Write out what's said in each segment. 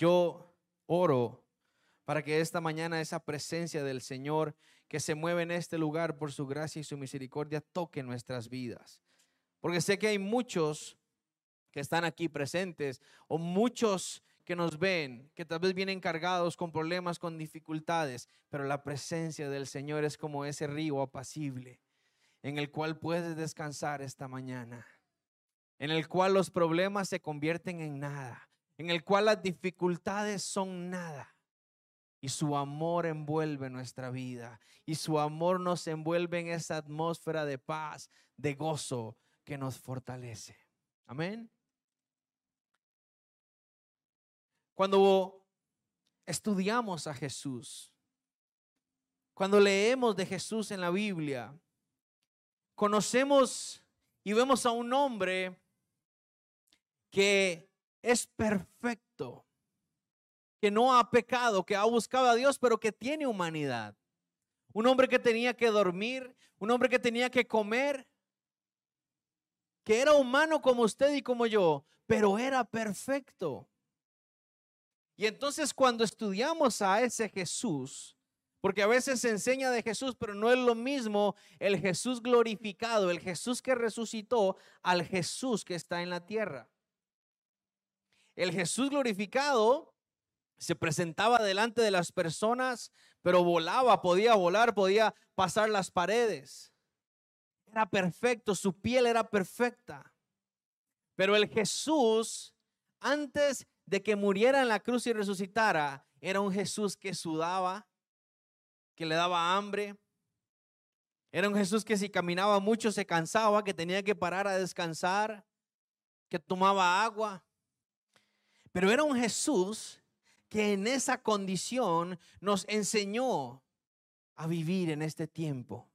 Yo oro para que esta mañana esa presencia del Señor que se mueve en este lugar por su gracia y su misericordia toque nuestras vidas. Porque sé que hay muchos que están aquí presentes o muchos que nos ven, que tal vez vienen cargados con problemas, con dificultades, pero la presencia del Señor es como ese río apacible en el cual puedes descansar esta mañana, en el cual los problemas se convierten en nada, en el cual las dificultades son nada. Y su amor envuelve nuestra vida. Y su amor nos envuelve en esa atmósfera de paz, de gozo que nos fortalece. Amén. Cuando estudiamos a Jesús, cuando leemos de Jesús en la Biblia, conocemos y vemos a un hombre que es perfecto que no ha pecado, que ha buscado a Dios, pero que tiene humanidad. Un hombre que tenía que dormir, un hombre que tenía que comer, que era humano como usted y como yo, pero era perfecto. Y entonces cuando estudiamos a ese Jesús, porque a veces se enseña de Jesús, pero no es lo mismo el Jesús glorificado, el Jesús que resucitó, al Jesús que está en la tierra. El Jesús glorificado se presentaba delante de las personas, pero volaba, podía volar, podía pasar las paredes. Era perfecto, su piel era perfecta. Pero el Jesús, antes de que muriera en la cruz y resucitara, era un Jesús que sudaba, que le daba hambre. Era un Jesús que si caminaba mucho se cansaba, que tenía que parar a descansar, que tomaba agua. Pero era un Jesús que en esa condición nos enseñó a vivir en este tiempo.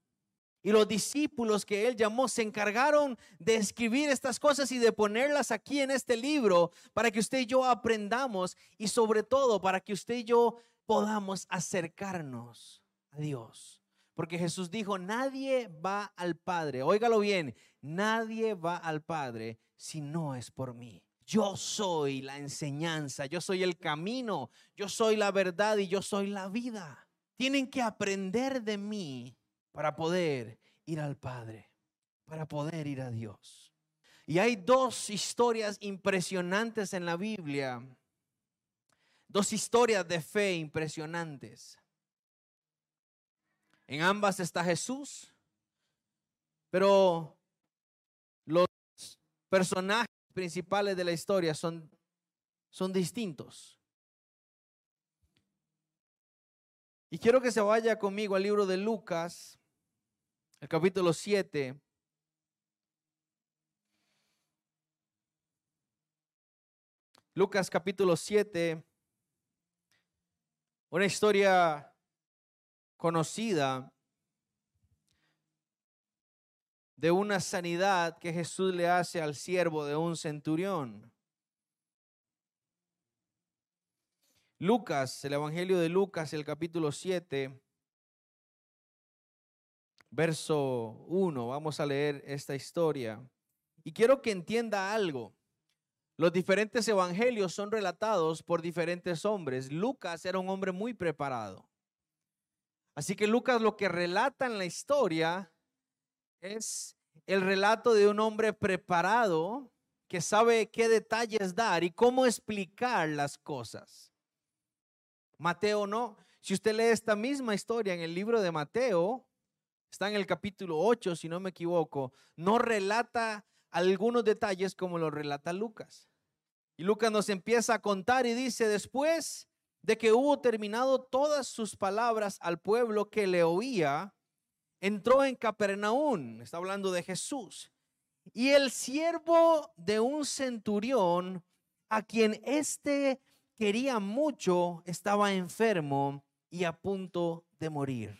Y los discípulos que él llamó se encargaron de escribir estas cosas y de ponerlas aquí en este libro para que usted y yo aprendamos y sobre todo para que usted y yo podamos acercarnos a Dios. Porque Jesús dijo, nadie va al Padre, óigalo bien, nadie va al Padre si no es por mí. Yo soy la enseñanza, yo soy el camino, yo soy la verdad y yo soy la vida. Tienen que aprender de mí para poder ir al Padre, para poder ir a Dios. Y hay dos historias impresionantes en la Biblia, dos historias de fe impresionantes. En ambas está Jesús, pero los personajes principales de la historia son, son distintos. Y quiero que se vaya conmigo al libro de Lucas, el capítulo 7. Lucas capítulo 7, una historia conocida de una sanidad que Jesús le hace al siervo de un centurión. Lucas, el Evangelio de Lucas, el capítulo 7, verso 1, vamos a leer esta historia. Y quiero que entienda algo. Los diferentes evangelios son relatados por diferentes hombres. Lucas era un hombre muy preparado. Así que Lucas lo que relata en la historia es el relato de un hombre preparado que sabe qué detalles dar y cómo explicar las cosas. Mateo no. Si usted lee esta misma historia en el libro de Mateo, está en el capítulo 8, si no me equivoco, no relata algunos detalles como lo relata Lucas. Y Lucas nos empieza a contar y dice, después de que hubo terminado todas sus palabras al pueblo que le oía, entró en Capernaum, está hablando de Jesús, y el siervo de un centurión, a quien éste quería mucho, estaba enfermo y a punto de morir.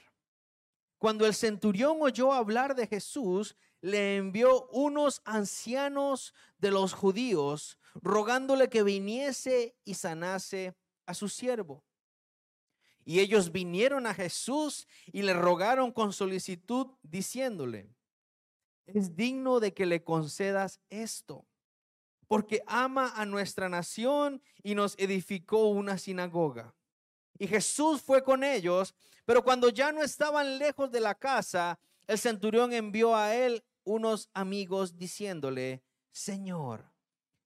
Cuando el centurión oyó hablar de Jesús, le envió unos ancianos de los judíos, rogándole que viniese y sanase a su siervo. Y ellos vinieron a Jesús y le rogaron con solicitud, diciéndole, es digno de que le concedas esto, porque ama a nuestra nación y nos edificó una sinagoga. Y Jesús fue con ellos, pero cuando ya no estaban lejos de la casa, el centurión envió a él unos amigos diciéndole, Señor,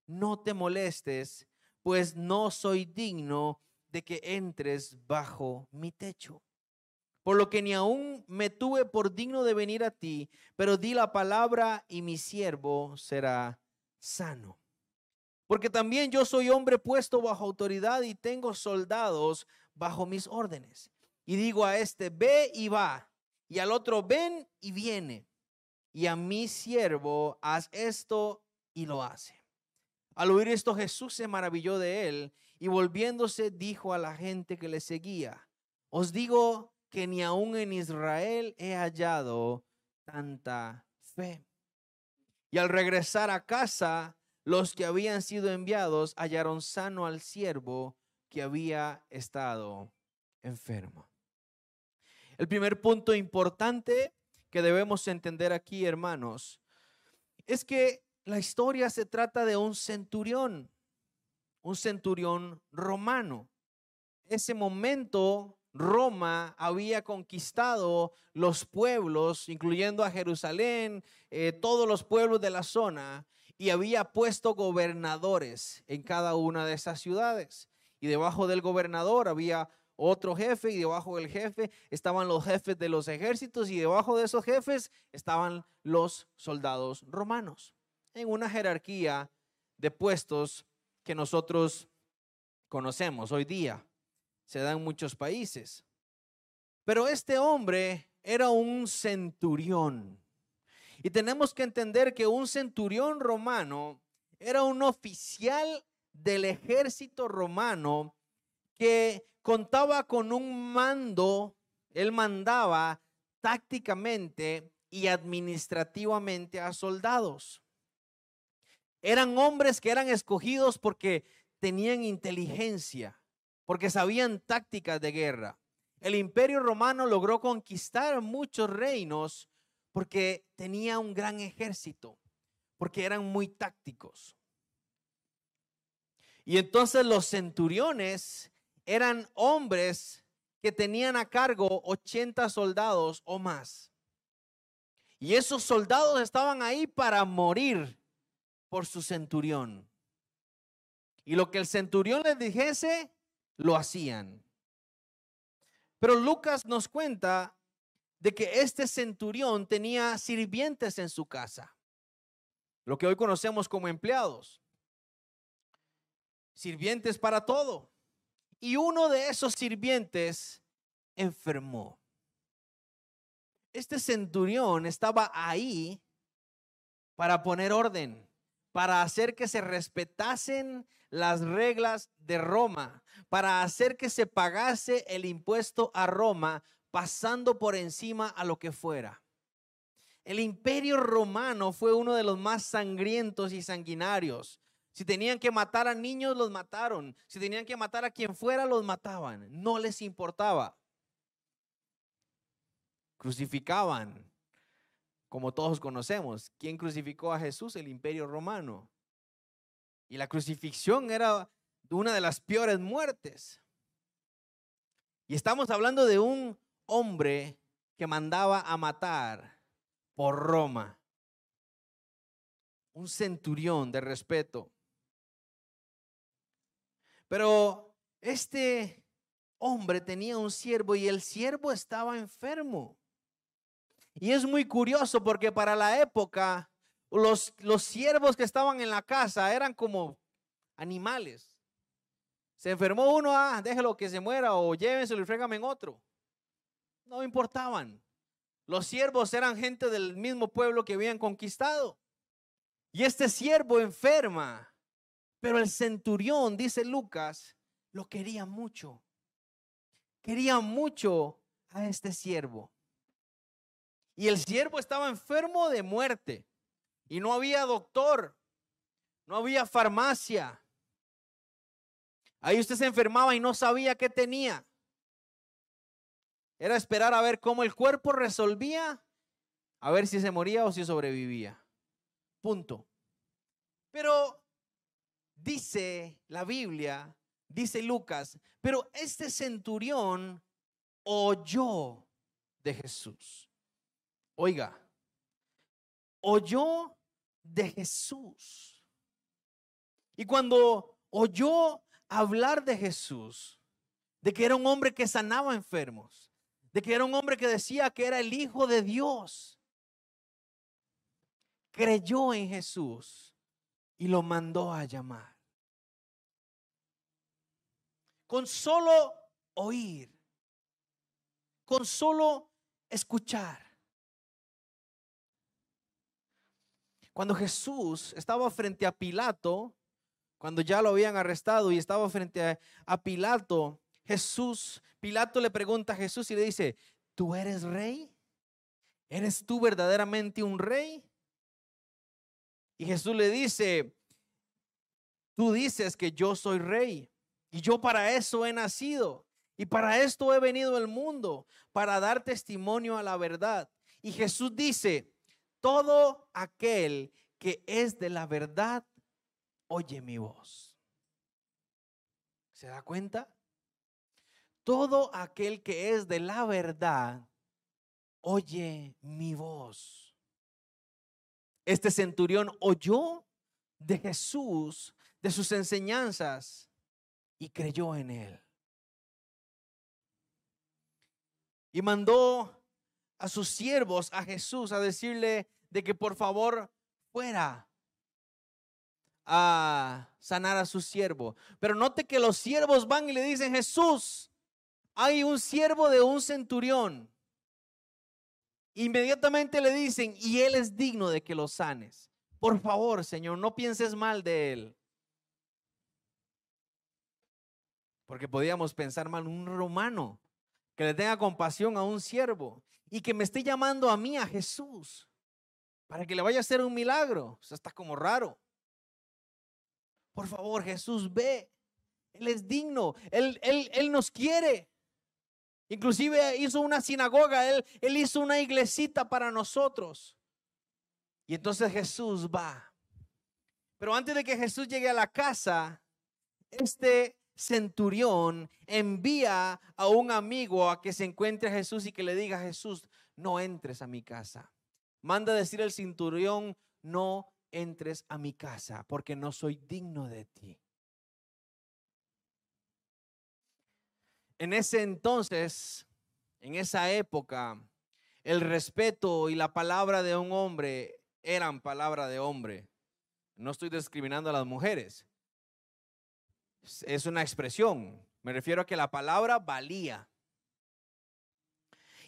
no te molestes, pues no soy digno de que entres bajo mi techo. Por lo que ni aún me tuve por digno de venir a ti, pero di la palabra y mi siervo será sano. Porque también yo soy hombre puesto bajo autoridad y tengo soldados bajo mis órdenes. Y digo a este, ve y va, y al otro, ven y viene. Y a mi siervo, haz esto y lo hace. Al oír esto, Jesús se maravilló de él y volviéndose dijo a la gente que le seguía, os digo que ni aún en Israel he hallado tanta fe. Y al regresar a casa, los que habían sido enviados hallaron sano al siervo que había estado enfermo. El primer punto importante que debemos entender aquí, hermanos, es que la historia se trata de un centurión, un centurión romano. Ese momento Roma había conquistado los pueblos, incluyendo a Jerusalén, eh, todos los pueblos de la zona, y había puesto gobernadores en cada una de esas ciudades. Y debajo del gobernador había otro jefe y debajo del jefe estaban los jefes de los ejércitos y debajo de esos jefes estaban los soldados romanos en una jerarquía de puestos que nosotros conocemos hoy día. Se da en muchos países. Pero este hombre era un centurión. Y tenemos que entender que un centurión romano era un oficial del ejército romano que contaba con un mando, él mandaba tácticamente y administrativamente a soldados. Eran hombres que eran escogidos porque tenían inteligencia, porque sabían tácticas de guerra. El imperio romano logró conquistar muchos reinos porque tenía un gran ejército, porque eran muy tácticos. Y entonces los centuriones eran hombres que tenían a cargo 80 soldados o más. Y esos soldados estaban ahí para morir por su centurión. Y lo que el centurión les dijese, lo hacían. Pero Lucas nos cuenta de que este centurión tenía sirvientes en su casa, lo que hoy conocemos como empleados, sirvientes para todo. Y uno de esos sirvientes enfermó. Este centurión estaba ahí para poner orden, para hacer que se respetasen las reglas de Roma, para hacer que se pagase el impuesto a Roma pasando por encima a lo que fuera. El imperio romano fue uno de los más sangrientos y sanguinarios. Si tenían que matar a niños, los mataron. Si tenían que matar a quien fuera, los mataban. No les importaba. Crucificaban, como todos conocemos. ¿Quién crucificó a Jesús? El imperio romano. Y la crucifixión era una de las peores muertes. Y estamos hablando de un hombre que mandaba a matar por Roma. Un centurión de respeto. Pero este hombre tenía un siervo y el siervo estaba enfermo. Y es muy curioso porque para la época los, los siervos que estaban en la casa eran como animales. Se enfermó uno, ah, déjelo que se muera o llévenselo y frégame en otro no importaban. Los siervos eran gente del mismo pueblo que habían conquistado. Y este siervo enferma, pero el centurión, dice Lucas, lo quería mucho. Quería mucho a este siervo. Y el siervo estaba enfermo de muerte. Y no había doctor, no había farmacia. Ahí usted se enfermaba y no sabía qué tenía. Era esperar a ver cómo el cuerpo resolvía, a ver si se moría o si sobrevivía. Punto. Pero dice la Biblia, dice Lucas, pero este centurión oyó de Jesús. Oiga, oyó de Jesús. Y cuando oyó hablar de Jesús, de que era un hombre que sanaba enfermos, de que era un hombre que decía que era el Hijo de Dios, creyó en Jesús y lo mandó a llamar. Con solo oír, con solo escuchar. Cuando Jesús estaba frente a Pilato, cuando ya lo habían arrestado y estaba frente a, Pilato, Jesús, Pilato le pregunta a Jesús y le dice, ¿tú eres rey? ¿Eres tú verdaderamente un rey? Y Jesús le dice, tú dices que yo soy rey y yo para eso he nacido y para esto he venido al mundo, para dar testimonio a la verdad. Y Jesús dice, todo aquel que es de la verdad, oye mi voz. ¿Se da cuenta? Todo aquel que es de la verdad, oye mi voz. Este centurión oyó de Jesús, de sus enseñanzas, y creyó en él. Y mandó a sus siervos, a Jesús, a decirle de que por favor fuera a sanar a su siervo. Pero note que los siervos van y le dicen, Jesús, hay un siervo de un centurión. Inmediatamente le dicen, y él es digno de que lo sanes. Por favor, Señor, no pienses mal de él. Porque podíamos pensar mal un romano que le tenga compasión a un siervo y que me esté llamando a mí, a Jesús, para que le vaya a hacer un milagro. Eso está como raro. Por favor, Jesús, ve. Él es digno. Él, él, él nos quiere. Inclusive hizo una sinagoga. Él, él hizo una iglesita para nosotros. Y entonces Jesús va. Pero antes de que Jesús llegue a la casa, este centurión envía a un amigo a que se encuentre a Jesús y que le diga Jesús, no entres a mi casa. Manda decir el centurión, no entres a mi casa porque no soy digno de ti. En ese entonces, en esa época, el respeto y la palabra de un hombre eran palabra de hombre. No estoy discriminando a las mujeres, es una expresión. Me refiero a que la palabra valía.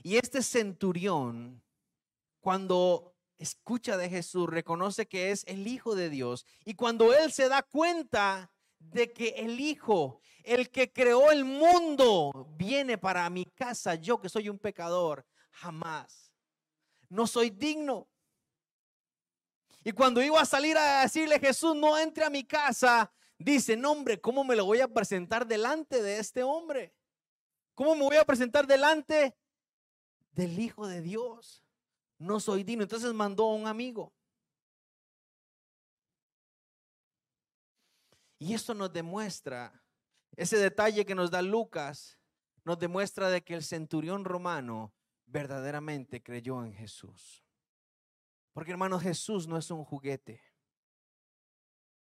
Y este centurión, cuando escucha de Jesús, reconoce que es el Hijo de Dios. Y cuando él se da cuenta de que el Hijo, el que creó el mundo, viene para mi casa, yo que soy un pecador, jamás. No soy digno. Y cuando iba a salir a decirle, Jesús, no entre a mi casa, dice, no hombre, ¿cómo me lo voy a presentar delante de este hombre? ¿Cómo me voy a presentar delante del Hijo de Dios? No soy digno. Entonces mandó a un amigo. Y esto nos demuestra, ese detalle que nos da Lucas, nos demuestra de que el centurión romano verdaderamente creyó en Jesús. Porque hermano, Jesús no es un juguete.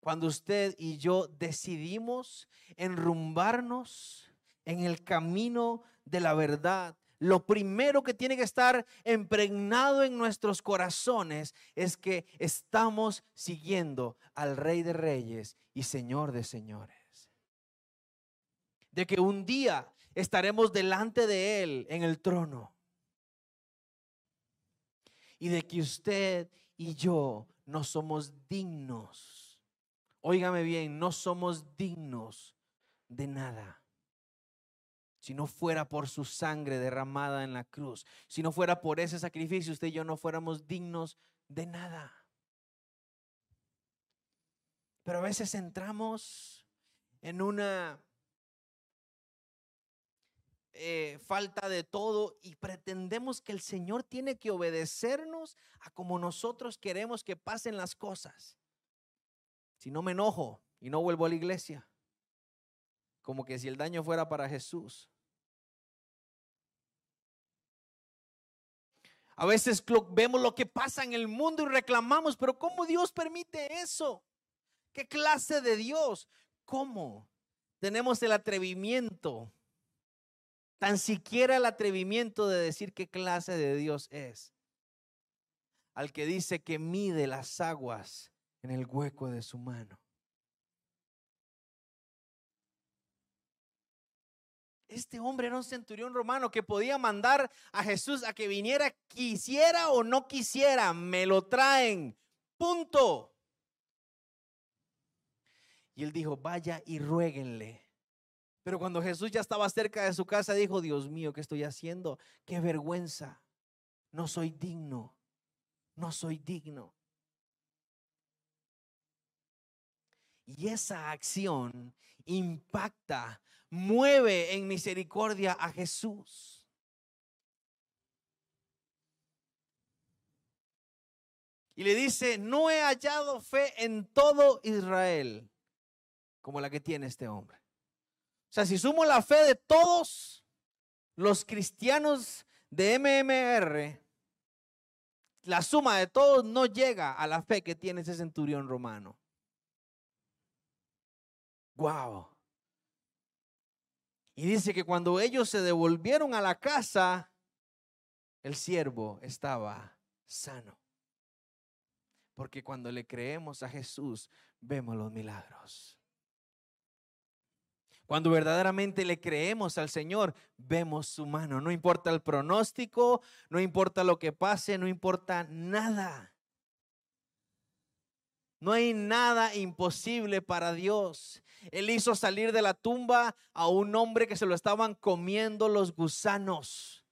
Cuando usted y yo decidimos enrumbarnos en el camino de la verdad, lo primero que tiene que estar impregnado en nuestros corazones es que estamos siguiendo al Rey de Reyes y Señor de Señores. De que un día estaremos delante de Él en el trono. Y de que usted y yo no somos dignos Óigame bien, no somos dignos de nada. Si no fuera por su sangre derramada en la cruz, si no fuera por ese sacrificio, usted y yo no fuéramos dignos de nada. Pero a veces entramos en una eh, falta de todo y pretendemos que el Señor tiene que obedecernos a como nosotros queremos que pasen las cosas. Si no me enojo, y no vuelvo a la iglesia. Como que si el daño fuera para Jesús. A veces vemos lo que pasa en el mundo y reclamamos, pero ¿cómo Dios permite eso? ¿Qué clase de Dios? ¿Cómo? Tenemos el atrevimiento, tan siquiera el atrevimiento de decir qué clase de Dios es. Al que dice que mide las aguas en el hueco de su mano. Este hombre era un centurión romano que podía mandar a Jesús a que viniera, quisiera o no quisiera, me lo traen. Punto. Y él dijo, vaya y ruéguenle. Pero cuando Jesús ya estaba cerca de su casa, dijo, Dios mío, ¿qué estoy haciendo? Qué vergüenza. No soy digno. No soy digno. Y esa acción impacta mueve en misericordia a Jesús. Y le dice, no he hallado fe en todo Israel como la que tiene este hombre. O sea, si sumo la fe de todos los cristianos de MMR, la suma de todos no llega a la fe que tiene ese centurión romano. Wow. Y dice que cuando ellos se devolvieron a la casa, el siervo estaba sano. Porque cuando le creemos a Jesús, vemos los milagros. Cuando verdaderamente le creemos al Señor, vemos su mano. No importa el pronóstico, no importa lo que pase, no importa nada. No hay nada imposible para Dios. Él hizo salir de la tumba a un hombre que se lo estaban comiendo los gusanos.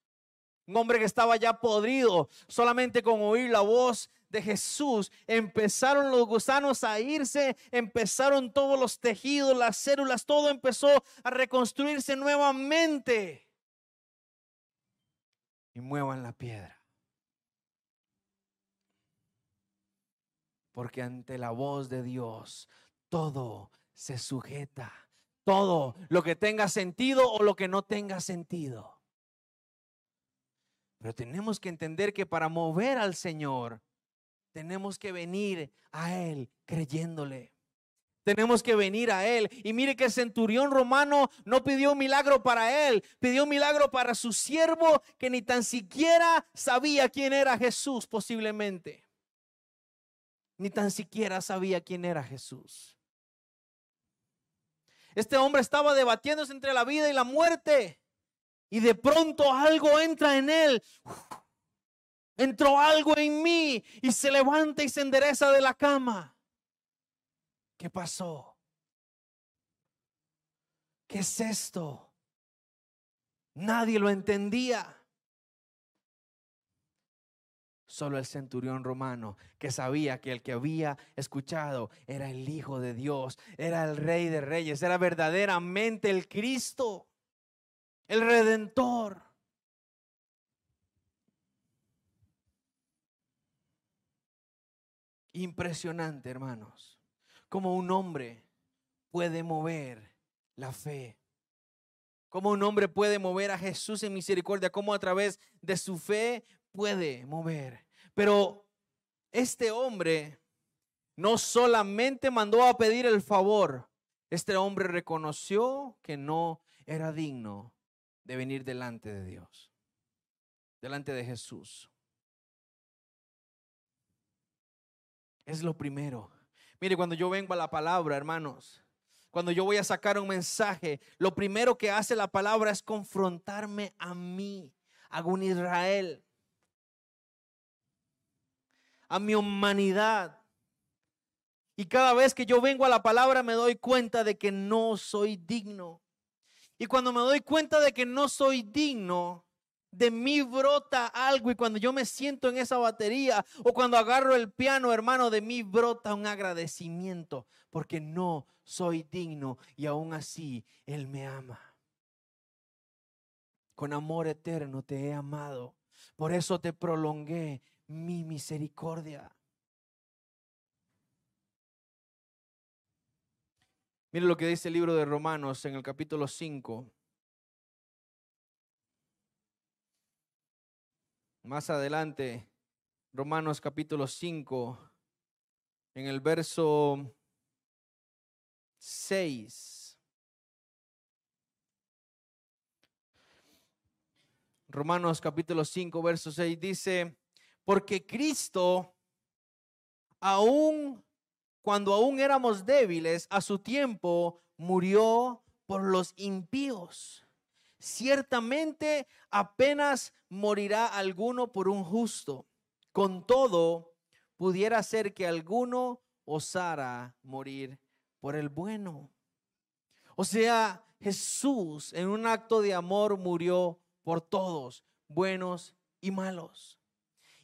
Un hombre que estaba ya podrido. Solamente con oír la voz de Jesús empezaron los gusanos a irse, empezaron todos los tejidos, las células, todo empezó a reconstruirse nuevamente. Y muevan la piedra. Porque ante la voz de Dios todo se sujeta. Todo lo que tenga sentido o lo que no tenga sentido. Pero tenemos que entender que para mover al Señor, tenemos que venir a Él creyéndole. Tenemos que venir a Él. Y mire que el centurión romano no pidió un milagro para Él, pidió un milagro para su siervo que ni tan siquiera sabía quién era Jesús posiblemente. Ni tan siquiera sabía quién era Jesús. Este hombre estaba debatiéndose entre la vida y la muerte. Y de pronto algo entra en él. Entró algo en mí y se levanta y se endereza de la cama. ¿Qué pasó? ¿Qué es esto? Nadie lo entendía. Solo el centurión romano que sabía que el que había escuchado era el Hijo de Dios, era el Rey de Reyes, era verdaderamente el Cristo, el Redentor. Impresionante, hermanos, como un hombre puede mover la fe. Como un hombre puede mover a Jesús en misericordia, como a través de su fe puede mover. Pero este hombre no solamente mandó a pedir el favor, este hombre reconoció que no era digno de venir delante de Dios, delante de Jesús. Es lo primero. Mire, cuando yo vengo a la palabra, hermanos, cuando yo voy a sacar un mensaje, lo primero que hace la palabra es confrontarme a mí, a un Israel a mi humanidad. Y cada vez que yo vengo a la palabra me doy cuenta de que no soy digno. Y cuando me doy cuenta de que no soy digno, de mí brota algo y cuando yo me siento en esa batería o cuando agarro el piano, hermano, de mí brota un agradecimiento porque no soy digno y aún así Él me ama. Con amor eterno te he amado. Por eso te prolongué mi misericordia. Mire lo que dice el libro de Romanos en el capítulo 5. Más adelante, Romanos capítulo 5, en el verso 6. Romanos capítulo 5, verso 6 dice, porque Cristo, aún cuando aún éramos débiles, a su tiempo murió por los impíos. Ciertamente apenas morirá alguno por un justo. Con todo, pudiera ser que alguno osara morir por el bueno. O sea, Jesús en un acto de amor murió por todos, buenos y malos.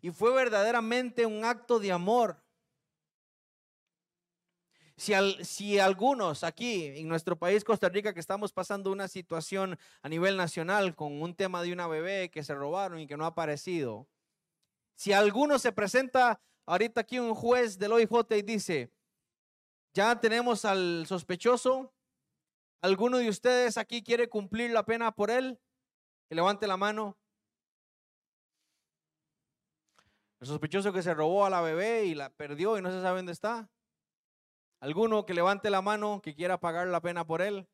Y fue verdaderamente un acto de amor. Si, algunos aquí en nuestro país, Costa Rica, que estamos pasando una situación a nivel nacional con un tema de una bebé que se robaron y que no ha aparecido, si alguno se presenta ahorita aquí un juez del OIJ y dice, ya tenemos al sospechoso, ¿alguno de ustedes aquí quiere cumplir la pena por él? Que levante la mano. El sospechoso que se robó a la bebé y la perdió y no se sabe dónde está. ¿Alguno que levante la mano que quiera pagar la pena por él?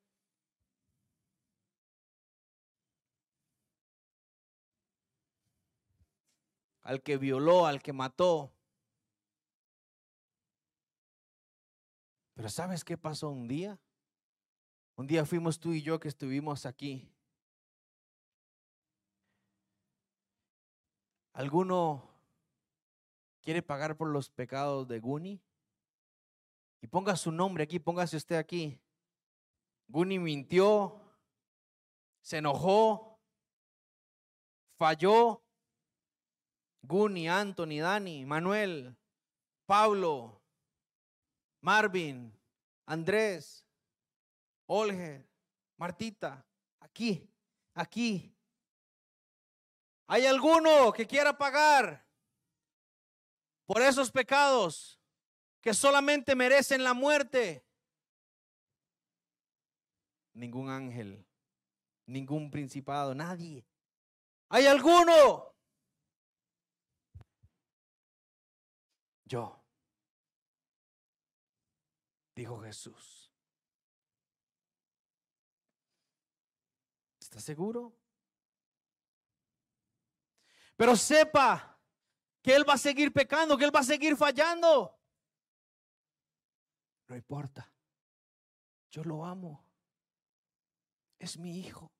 Al que violó, al que mató. Pero ¿sabes qué pasó un día? Un día fuimos tú y yo que estuvimos aquí. ¿Alguno quiere pagar por los pecados de Guni? Y ponga su nombre aquí, póngase usted aquí. Guni mintió, se enojó, falló. Guni, Anthony, Dani, Manuel, Pablo, Marvin, Andrés, Olger, Martita, aquí, aquí. ¿Hay alguno que quiera pagar por esos pecados? que solamente merecen la muerte. Ningún ángel, ningún principado, nadie. ¿Hay alguno? Yo, dijo Jesús. ¿Está seguro? Pero sepa que Él va a seguir pecando, que Él va a seguir fallando. No importa. Yo lo amo. Es mi hijo.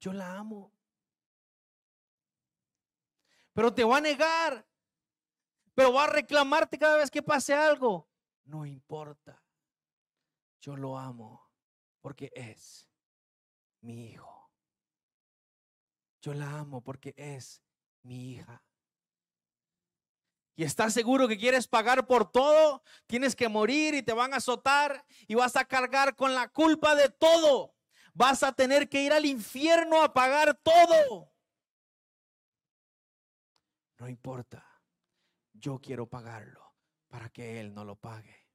Yo la amo. Pero te va a negar. Pero va a reclamarte cada vez que pase algo. No importa. Yo lo amo porque es mi hijo. Yo la amo porque es mi hija y estás seguro que quieres pagar por todo, tienes que morir y te van a azotar y vas a cargar con la culpa de todo. Vas a tener que ir al infierno a pagar todo. No importa, yo quiero pagarlo para que Él no lo pague.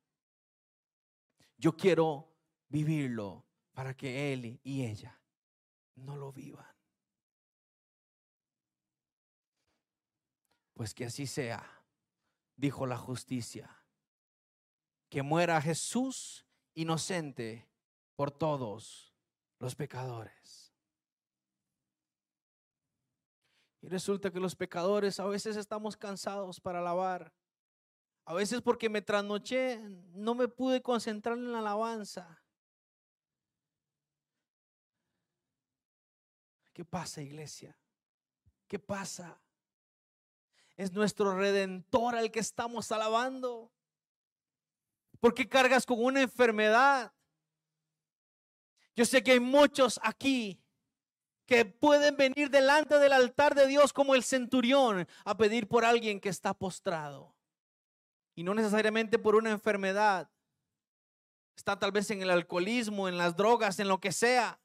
Yo quiero vivirlo para que Él y ella no lo vivan. Pues que así sea dijo la justicia. Que muera Jesús inocente por todos los pecadores. Y resulta que los pecadores a veces estamos cansados para alabar. A veces porque me trasnoché, no me pude concentrar en la alabanza. ¿Qué pasa, iglesia? ¿Qué pasa? Es nuestro redentor al que estamos alabando. ¿Por qué cargas con una enfermedad? Yo sé que hay muchos aquí que pueden venir delante del altar de Dios como el centurión a pedir por alguien que está postrado. Y no necesariamente por una enfermedad. Está tal vez en el alcoholismo, en las drogas, en lo que sea.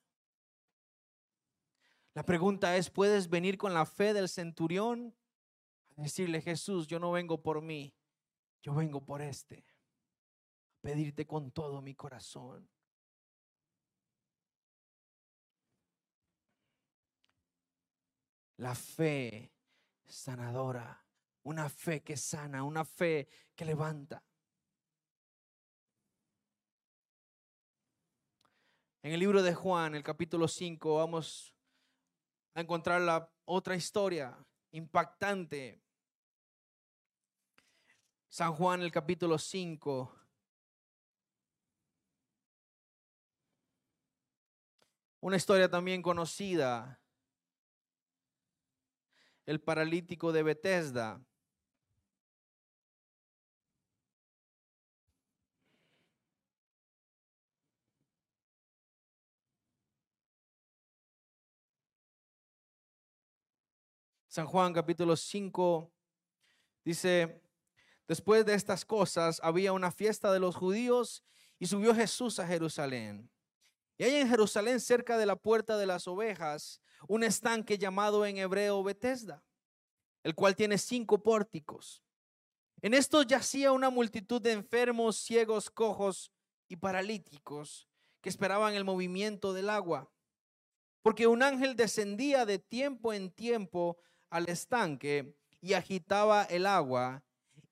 La pregunta es, ¿puedes venir con la fe del centurión? Decirle, Jesús, yo no vengo por mí, yo vengo por este. pedirte con todo mi corazón. La fe sanadora, una fe que sana, una fe que levanta. En el libro de Juan, el capítulo 5, vamos a encontrar la otra historia impactante. San Juan, el capítulo 5. Una historia también conocida. El paralítico de Bethesda. San Juan capítulo 5 dice, después de estas cosas había una fiesta de los judíos y subió Jesús a Jerusalén. Y hay en Jerusalén, cerca de la puerta de las ovejas, un estanque llamado en hebreo Bethesda, el cual tiene cinco pórticos. En esto yacía una multitud de enfermos, ciegos, cojos y paralíticos que esperaban el movimiento del agua. Porque un ángel descendía de tiempo en tiempo al estanque y agitaba el agua,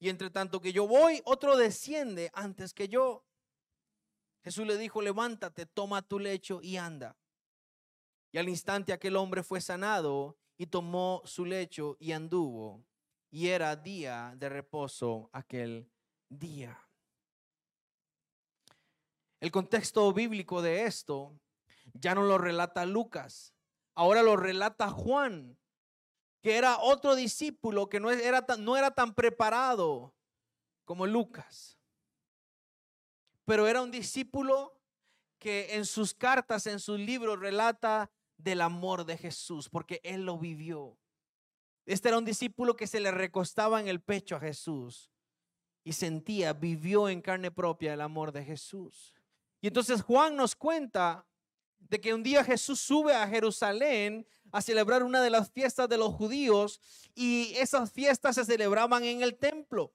Y entre tanto que yo voy, otro desciende antes que yo. Jesús le dijo, levántate, toma tu lecho y anda. Y al instante aquel hombre fue sanado y tomó su lecho y anduvo. Y era día de reposo aquel día. El contexto bíblico de esto ya no lo relata Lucas, ahora lo relata Juan que era otro discípulo que no era, tan, no era tan preparado como Lucas. Pero era un discípulo que en sus cartas, en sus libros, relata del amor de Jesús, porque él lo vivió. Este era un discípulo que se le recostaba en el pecho a Jesús y sentía, vivió en carne propia el amor de Jesús. Y entonces Juan nos cuenta de que un día Jesús sube a Jerusalén a celebrar una de las fiestas de los judíos y esas fiestas se celebraban en el templo.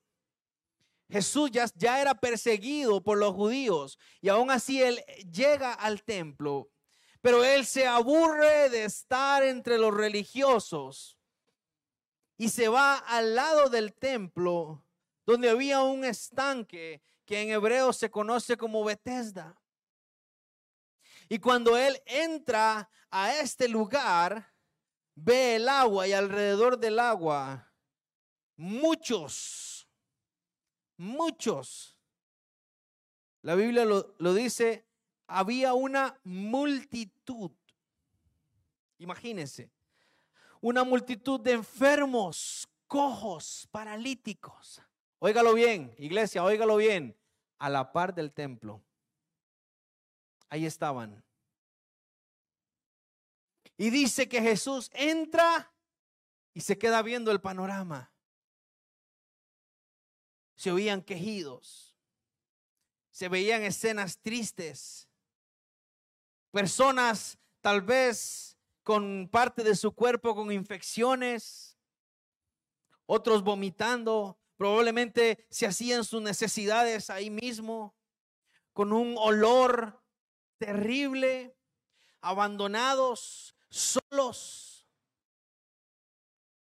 Jesús ya, era perseguido por los judíos y aún así él llega al templo, pero él se aburre de estar entre los religiosos y se va al lado del templo donde había un estanque que en hebreo se conoce como Bethesda. Y cuando él entra a este lugar, ve el agua y alrededor del agua muchos, muchos. La Biblia lo, lo dice, había una multitud. Imagínense, una multitud de enfermos, cojos, paralíticos. Óigalo bien, iglesia, óigalo bien, a la par del templo ahí estaban. Y dice que Jesús entra y se queda viendo el panorama. Se oían quejidos, se veían escenas tristes, personas tal vez con parte de su cuerpo con infecciones, otros vomitando, probablemente se hacían sus necesidades ahí mismo, con un olor terrible, abandonados, solos,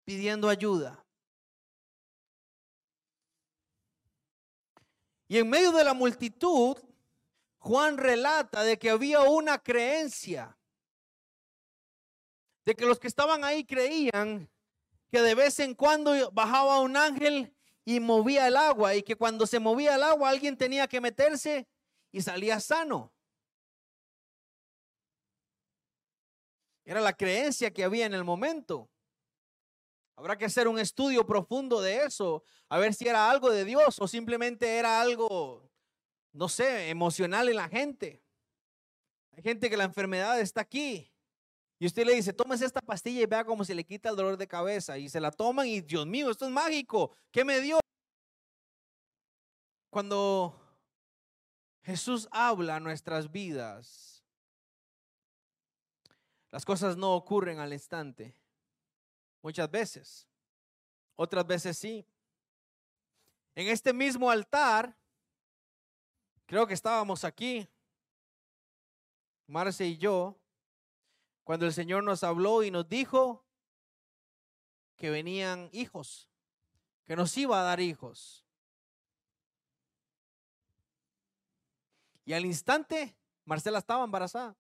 pidiendo ayuda. Y en medio de la multitud, Juan relata de que había una creencia, de que los que estaban ahí creían que de vez en cuando bajaba un ángel y movía el agua y que cuando se movía el agua alguien tenía que meterse y salía sano. Era la creencia que había en el momento. Habrá que hacer un estudio profundo de eso, a ver si era algo de Dios o simplemente era algo no sé, emocional en la gente. Hay gente que la enfermedad está aquí. Y usted le dice, tómese esta pastilla y vea cómo se le quita el dolor de cabeza. Y se la toman y Dios mío, esto es mágico. ¿Qué me dio? Cuando Jesús habla a nuestras vidas, las cosas no ocurren al instante. Muchas veces. Otras veces sí. En este mismo altar, creo que estábamos aquí, Marce y yo, cuando el Señor nos habló y nos dijo que venían hijos, que nos iba a dar hijos. Y al instante, Marcela estaba embarazada.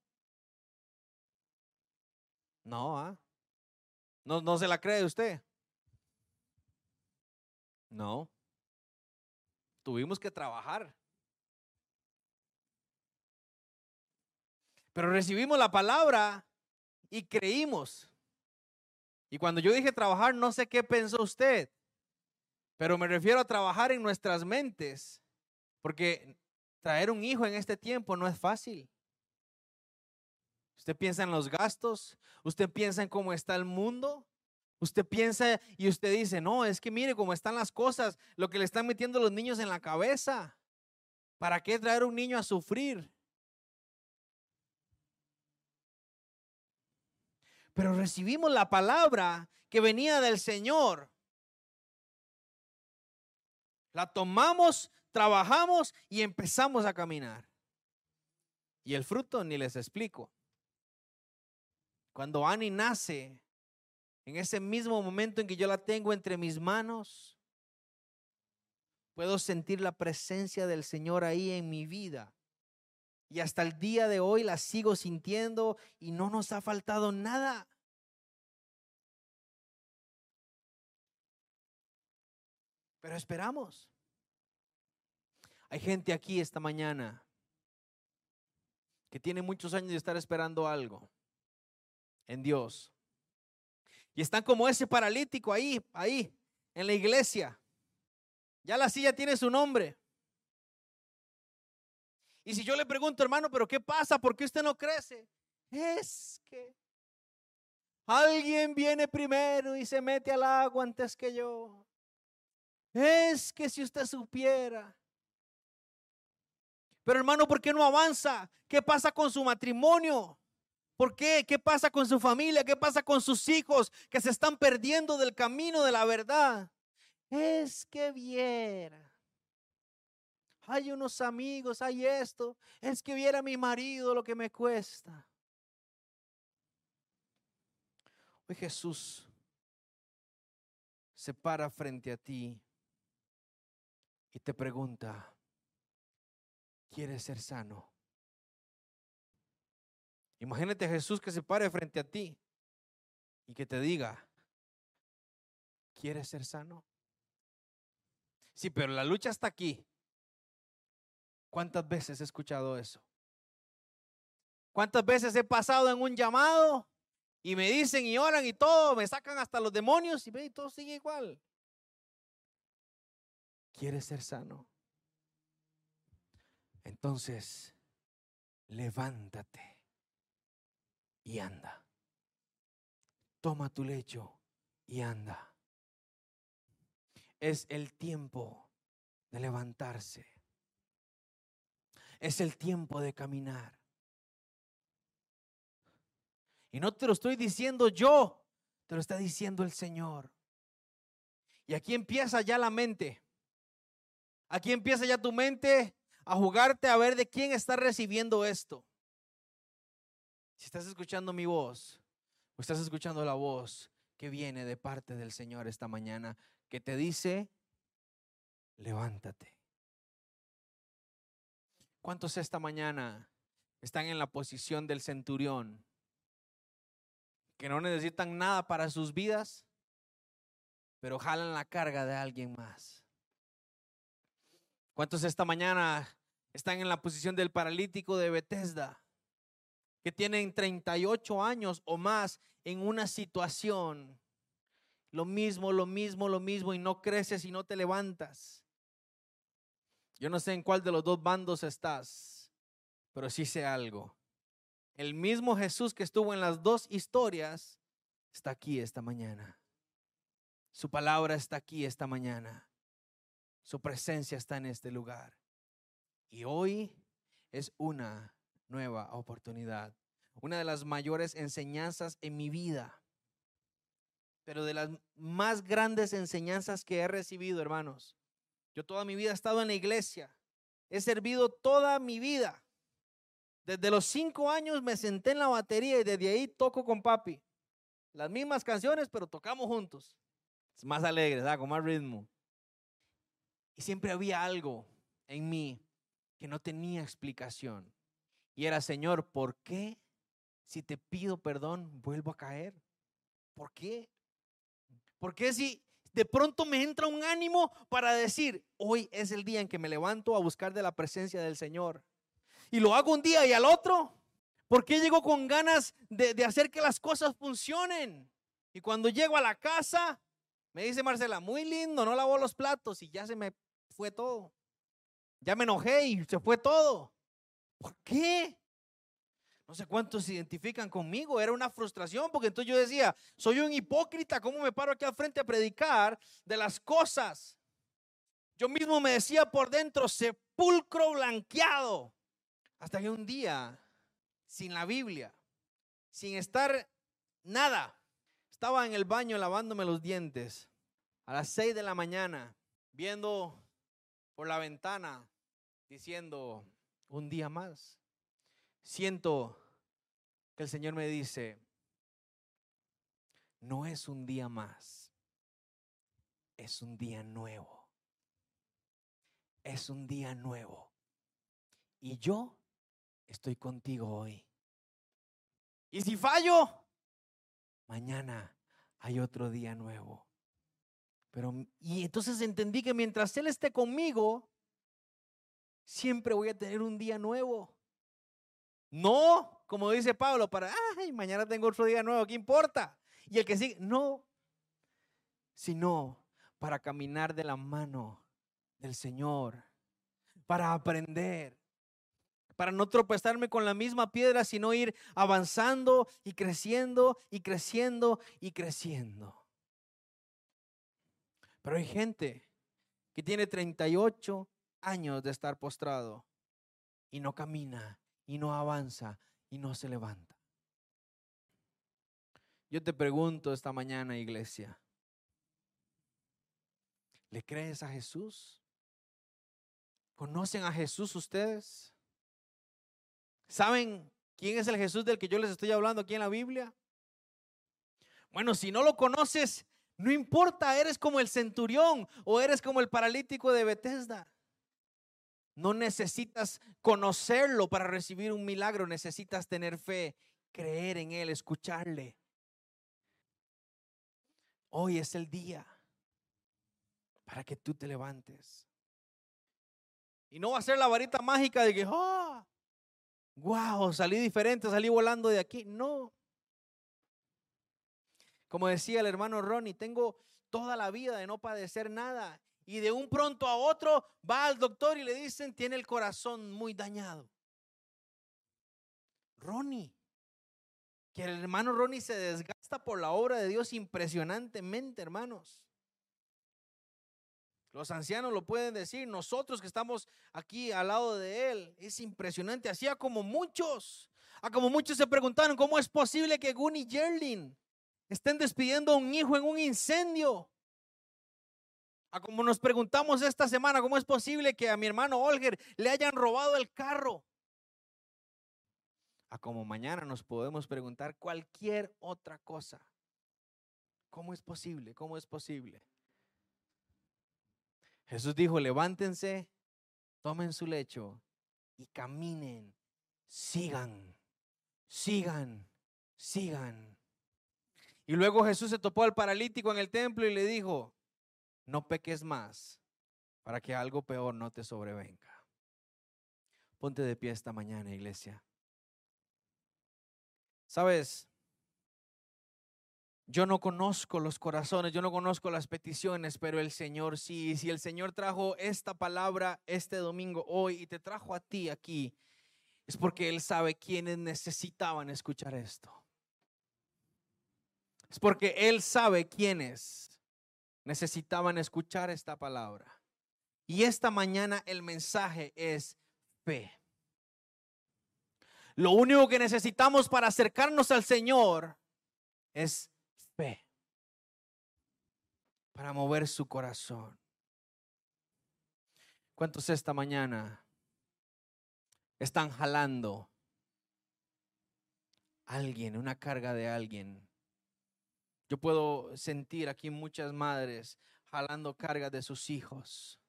No, ¿ah? no, no se la cree usted. No. Tuvimos que trabajar. Pero recibimos la palabra y creímos. Y cuando yo dije trabajar, no sé qué pensó usted, pero me refiero a trabajar en nuestras mentes, porque traer un hijo en este tiempo no es fácil. Usted piensa en los gastos, usted piensa en cómo está el mundo, usted piensa y usted dice, no, es que mire cómo están las cosas, lo que le están metiendo los niños en la cabeza. ¿Para qué traer un niño a sufrir? pero recibimos la palabra que venía del Señor. La tomamos, trabajamos y empezamos a caminar. Y el fruto ni les explico. Cuando Annie nace, en ese mismo momento en que yo la tengo entre mis manos, puedo sentir la presencia del Señor ahí en mi vida. Y hasta el día de hoy la sigo sintiendo y no nos ha faltado nada. Pero esperamos. Hay gente aquí esta mañana que tiene muchos años de estar esperando algo en Dios. Y están como ese paralítico ahí, ahí, en la iglesia. Ya la silla tiene su nombre. Y si yo le pregunto, hermano, pero ¿qué pasa? ¿Por qué usted no crece? Es que alguien viene primero y se mete al agua antes que yo. Es que si usted supiera. Pero hermano, ¿por qué no avanza? ¿Qué pasa con su matrimonio? ¿Por qué? ¿Qué pasa con su familia? ¿Qué pasa con sus hijos que se están perdiendo del camino de la verdad? Es que viera hay unos amigos, hay esto, es que viera mi marido lo que me cuesta. Hoy Jesús se para frente a ti y te pregunta, ¿quieres ser sano? Imagínate a Jesús que se pare frente a ti y que te diga, ¿quieres ser sano? Sí, pero la lucha está aquí. ¿Cuántas veces he escuchado eso? ¿Cuántas veces he pasado en un llamado y me dicen y oran y todo, me sacan hasta los demonios y, y todo sigue igual? ¿Quieres ser sano? Entonces, levántate y anda. Toma tu lecho y anda. Es el tiempo de levantarse. Es el tiempo de caminar. Y no te lo estoy diciendo yo, te lo está diciendo el Señor. Y aquí empieza ya la mente. Aquí empieza ya tu mente a jugarte a ver de quién está recibiendo esto. Si estás escuchando mi voz o estás escuchando la voz que viene de parte del Señor esta mañana, que te dice, levántate. ¿Cuántos esta mañana están en la posición del centurión? Que no necesitan nada para sus vidas, pero jalan la carga de alguien más. ¿Cuántos esta mañana están en la posición del paralítico de Bethesda? Que tienen 38 años o más en una situación. Lo mismo, lo mismo, lo mismo y no creces y no te levantas. Yo no sé en cuál de los dos bandos estás, pero sí sé algo. El mismo Jesús que estuvo en las dos historias está aquí esta mañana. Su palabra está aquí esta mañana. Su presencia está en este lugar. Y hoy es una nueva oportunidad. Una de las mayores enseñanzas en mi vida. Pero de las más grandes enseñanzas que he recibido, hermanos. Yo toda mi vida he estado en la iglesia. He servido toda mi vida. Desde los cinco años me senté en la batería y desde ahí toco con papi. Las mismas canciones, pero tocamos juntos. Es más alegre, con más ritmo. Y siempre había algo en mí que no tenía explicación. Y era, Señor, ¿por qué si te pido perdón vuelvo a caer? ¿Por qué? ¿Por qué si de pronto me entra un ánimo para decir, hoy es el día en que me levanto a buscar de la presencia del Señor? Y lo hago un día y al otro. ¿Por qué llego con ganas de, de hacer que las cosas funcionen? Y cuando llego a la casa, me dice Marcela, muy lindo, no lavó los platos y ya se me fue todo. Ya me enojé y se fue todo. ¿Por qué? No sé cuántos se identifican conmigo. Era una frustración porque entonces yo decía, soy un hipócrita, ¿cómo me paro aquí al frente a predicar de las cosas? Yo mismo me decía por dentro, sepulcro blanqueado. Hasta que un día, sin la Biblia, sin estar nada, estaba en el baño lavándome los dientes a las seis de la mañana, viendo por la ventana, diciendo, un día más. Siento que el Señor me dice, no es un día más, es un día nuevo. Es un día nuevo. Y yo estoy contigo hoy. Y si fallo, mañana hay otro día nuevo. Pero, y entonces entendí que mientras Él esté conmigo, siempre voy a tener un día nuevo. No, como dice Pablo, para, ay, mañana tengo otro día nuevo, ¿qué importa? Y el que sigue, no, sino para caminar de la mano del Señor, para aprender, para no tropezarme con la misma piedra, sino ir avanzando y creciendo y creciendo y creciendo. Pero hay gente que tiene 38 años de estar postrado y no camina y no avanza y no se levanta. Yo te pregunto esta mañana, iglesia, ¿le crees a Jesús? ¿Conocen a Jesús ustedes? ¿Saben quién es el Jesús del que yo les estoy hablando aquí en la Biblia? Bueno, si no lo conoces, no importa, eres como el centurión o eres como el paralítico de Bethesda. No necesitas conocerlo para recibir un milagro, necesitas tener fe, creer en Él, escucharle. Hoy es el día para que tú te levantes. Y no va a ser la varita mágica de que, oh, wow, salí diferente, salí volando de aquí. No. Como decía el hermano Ronnie, tengo toda la vida de no padecer nada. Y de un pronto a otro va al doctor y le dicen, tiene el corazón muy dañado. Ronnie, que el hermano Ronnie se desgasta por la obra de Dios impresionantemente, hermanos. Los ancianos lo pueden decir, nosotros que estamos aquí al lado de él, es impresionante. Hacía como muchos, a como muchos se preguntaron, ¿cómo es posible que Gunny Yerlin estén despidiendo a un hijo en un incendio? A como nos preguntamos esta semana, ¿cómo es posible que a mi hermano Olger le hayan robado el carro? A como mañana nos podemos preguntar cualquier otra cosa. ¿Cómo es posible? ¿Cómo es posible? Jesús dijo, levántense, tomen su lecho y caminen, sigan, sigan, sigan. Y luego Jesús se topó al paralítico en el templo y le dijo, no peques más para que algo peor no te sobrevenga. Ponte de pie esta mañana, iglesia. Sabes, Yo no conozco los corazones, yo no conozco las peticiones, pero el Señor sí. Si el Señor trajo esta palabra este domingo, hoy, y te trajo a ti aquí, es porque Él sabe quiénes necesitaban escuchar esto. Es porque Él sabe quiénes necesitaban escuchar esta palabra. Y esta mañana el mensaje es fe. Lo único que necesitamos para acercarnos al Señor es fe. Para mover su corazón. ¿Cuántos esta mañana están jalando alguien, una carga de alguien? Yo puedo sentir aquí muchas madres jalando carga de sus hijos.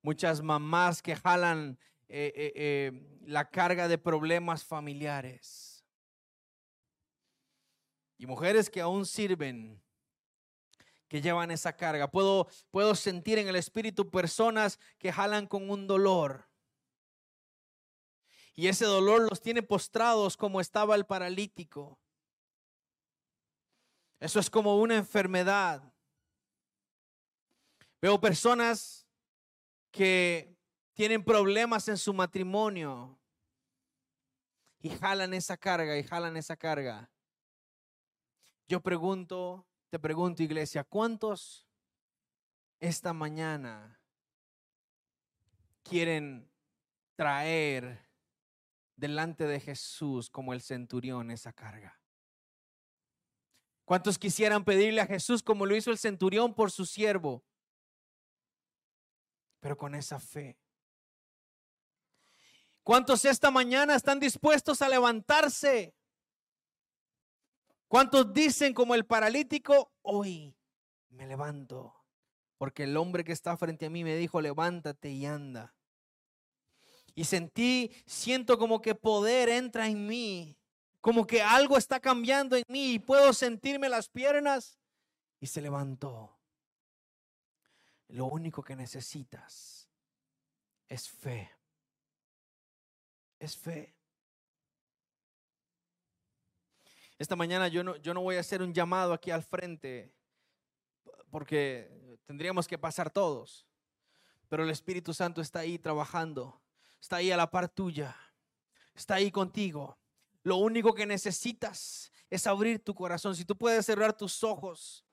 Muchas mamás que jalan eh, eh, eh, la carga de problemas familiares. Y mujeres que aún sirven, que llevan esa carga. Puedo, puedo sentir en el espíritu personas que jalan con un dolor. Y ese dolor los tiene postrados como estaba el paralítico. Eso es como una enfermedad. Veo personas que tienen problemas en su matrimonio y jalan esa carga y jalan esa carga. Yo pregunto, te pregunto iglesia, ¿cuántos esta mañana quieren traer delante de Jesús como el centurión esa carga? ¿Cuántos quisieran pedirle a Jesús como lo hizo el centurión por su siervo? Pero con esa fe. ¿Cuántos esta mañana están dispuestos a levantarse? ¿Cuántos dicen como el paralítico, hoy me levanto? Porque el hombre que está frente a mí me dijo, levántate y anda. Y sentí, siento como que poder entra en mí como que algo está cambiando en mí y puedo sentirme las piernas y se levantó. Lo único que necesitas es fe. Es fe. Esta mañana yo no, yo no voy a hacer un llamado aquí al frente porque tendríamos que pasar todos. Pero el Espíritu Santo está ahí trabajando. Está ahí a la par tuya. Está ahí contigo. Lo único que necesitas es abrir tu corazón. Si tú puedes cerrar tus ojos.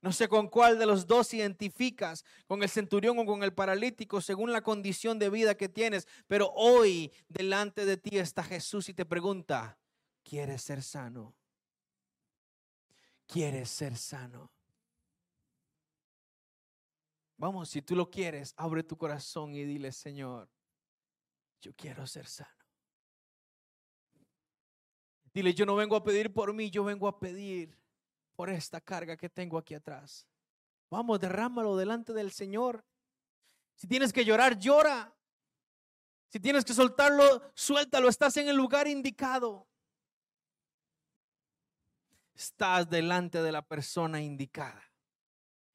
No sé con cuál de los dos identificas, con el centurión o con el paralítico, según la condición de vida que tienes. Pero hoy delante de ti está Jesús y te pregunta, ¿quieres ser sano? ¿Quieres ser sano? Vamos, si tú lo quieres, abre tu corazón y dile, Señor, yo quiero ser sano. Dile, yo no vengo a pedir por mí, yo vengo a pedir por esta carga que tengo aquí atrás. Vamos, derrámalo delante del Señor. Si tienes que llorar, llora. Si tienes que soltarlo, suéltalo. Estás en el lugar indicado. Estás delante de la persona indicada.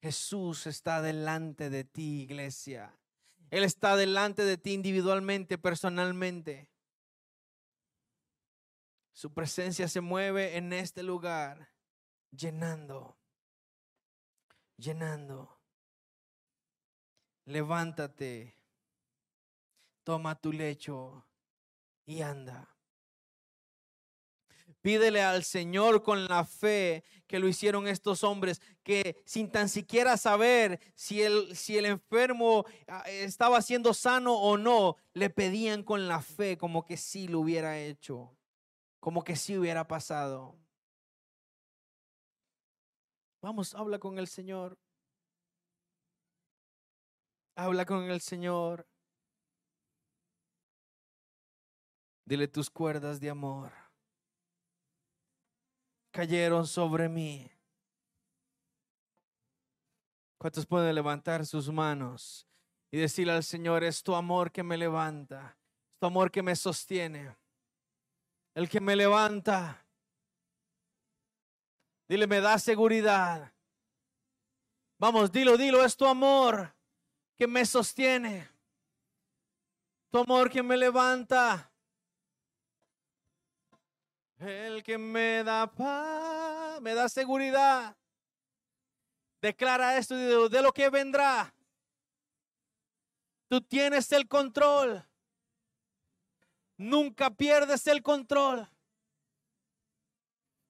Jesús está delante de ti, iglesia. Él está delante de ti individualmente, personalmente. Su presencia se mueve en este lugar, llenando, llenando. Levántate, toma tu lecho y anda. Pídele al Señor con la fe que lo hicieron estos hombres, que sin tan siquiera saber si el, si el enfermo ah, estaba siendo sano o no, le pedían con la fe como que sí lo hubiera hecho como que si hubiera pasado. Vamos, habla con el Señor. Habla con el Señor. Dile tus cuerdas de amor. Cayeron sobre mí. ¿Cuántos pueden levantar sus manos y decirle al Señor, es tu amor que me levanta, es tu amor que me sostiene? El que me levanta. Dile, me da seguridad. Vamos, dilo, dilo, es tu amor que me sostiene. Tu amor que me levanta. El que me da paz, me da seguridad. Declara esto de, de lo que vendrá. Tú tienes el control. Nunca pierdes el control.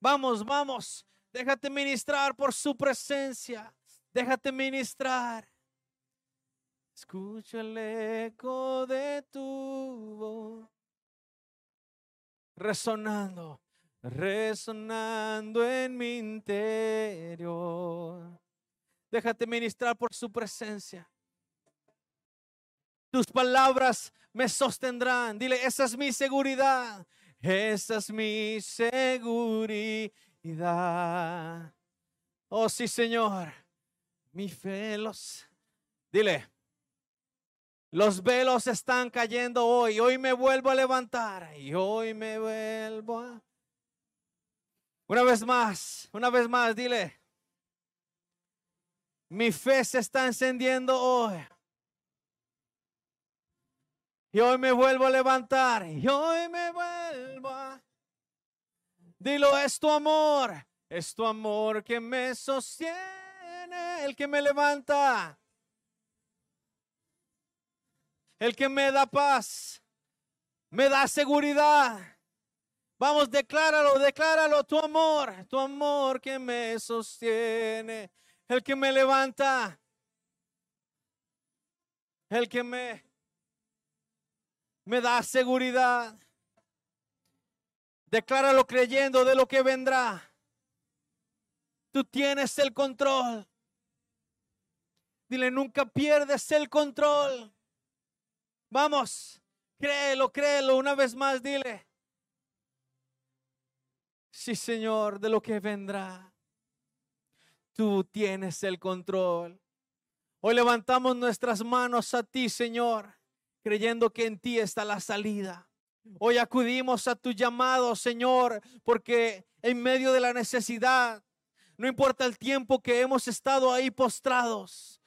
Vamos, vamos. Déjate ministrar por su presencia. Déjate ministrar. Escucha el eco de tu voz. Resonando, resonando en mi interior. Déjate ministrar por su presencia. Tus palabras me sostendrán. Dile, esa es mi seguridad. Esa es mi seguridad. Oh, sí, Señor. Mi fe los... Dile, los velos están cayendo hoy. Hoy me vuelvo a levantar. Y hoy me vuelvo a... Una vez más, una vez más, dile. Mi fe se está encendiendo hoy. Y hoy me vuelvo a levantar. Y hoy me vuelvo a... Dilo, es tu amor. Es tu amor que me sostiene, el que me levanta. El que me da paz. Me da seguridad. Vamos, decláralo, decláralo, tu amor, tu amor que me sostiene, el que me levanta, el que me me da seguridad. Decláralo creyendo de lo que vendrá. Tú tienes el control. Dile, nunca pierdes el control. Vamos, créelo, créelo una vez más, dile. Sí, Señor, de lo que vendrá. Tú tienes el control. Hoy levantamos nuestras manos a ti, Señor creyendo que en ti está la salida. Hoy acudimos a tu llamado, Señor, porque en medio de la necesidad, no importa el tiempo que hemos estado ahí postrados,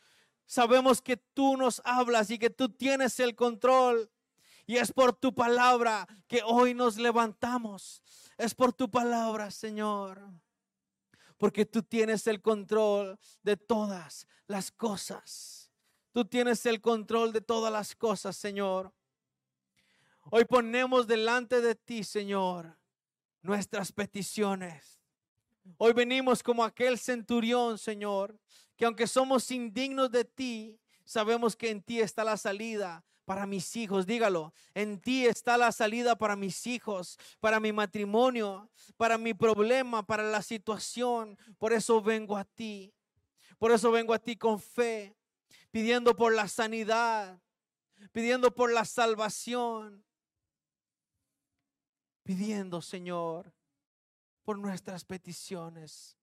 sabemos que tú nos hablas y que tú tienes el control. Y es por tu palabra que hoy nos levantamos. Es por tu palabra, Señor. Porque tú tienes el control de todas las cosas. Tú tienes el control de todas las cosas, Señor. Hoy ponemos delante de ti, Señor, nuestras peticiones. Hoy venimos como aquel centurión, Señor, que aunque somos indignos de ti, sabemos que en ti está la salida para mis hijos. Dígalo, en ti está la salida para mis hijos, para mi matrimonio, para mi problema, para la situación. Por eso vengo a ti. Por eso vengo a ti con fe pidiendo por la sanidad, pidiendo por la salvación, pidiendo, Señor, por nuestras peticiones.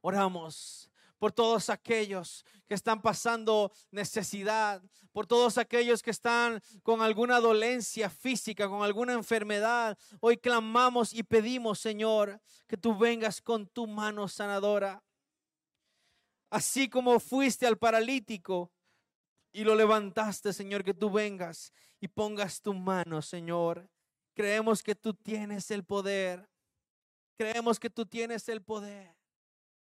Oramos por todos aquellos que están pasando necesidad, por todos aquellos que están con alguna dolencia física, con alguna enfermedad. Hoy clamamos y pedimos, Señor, que tú vengas con tu mano sanadora. Así como fuiste al paralítico y lo levantaste, Señor, que tú vengas y pongas tu mano, Señor. Creemos que tú tienes el poder. Creemos que tú tienes el poder.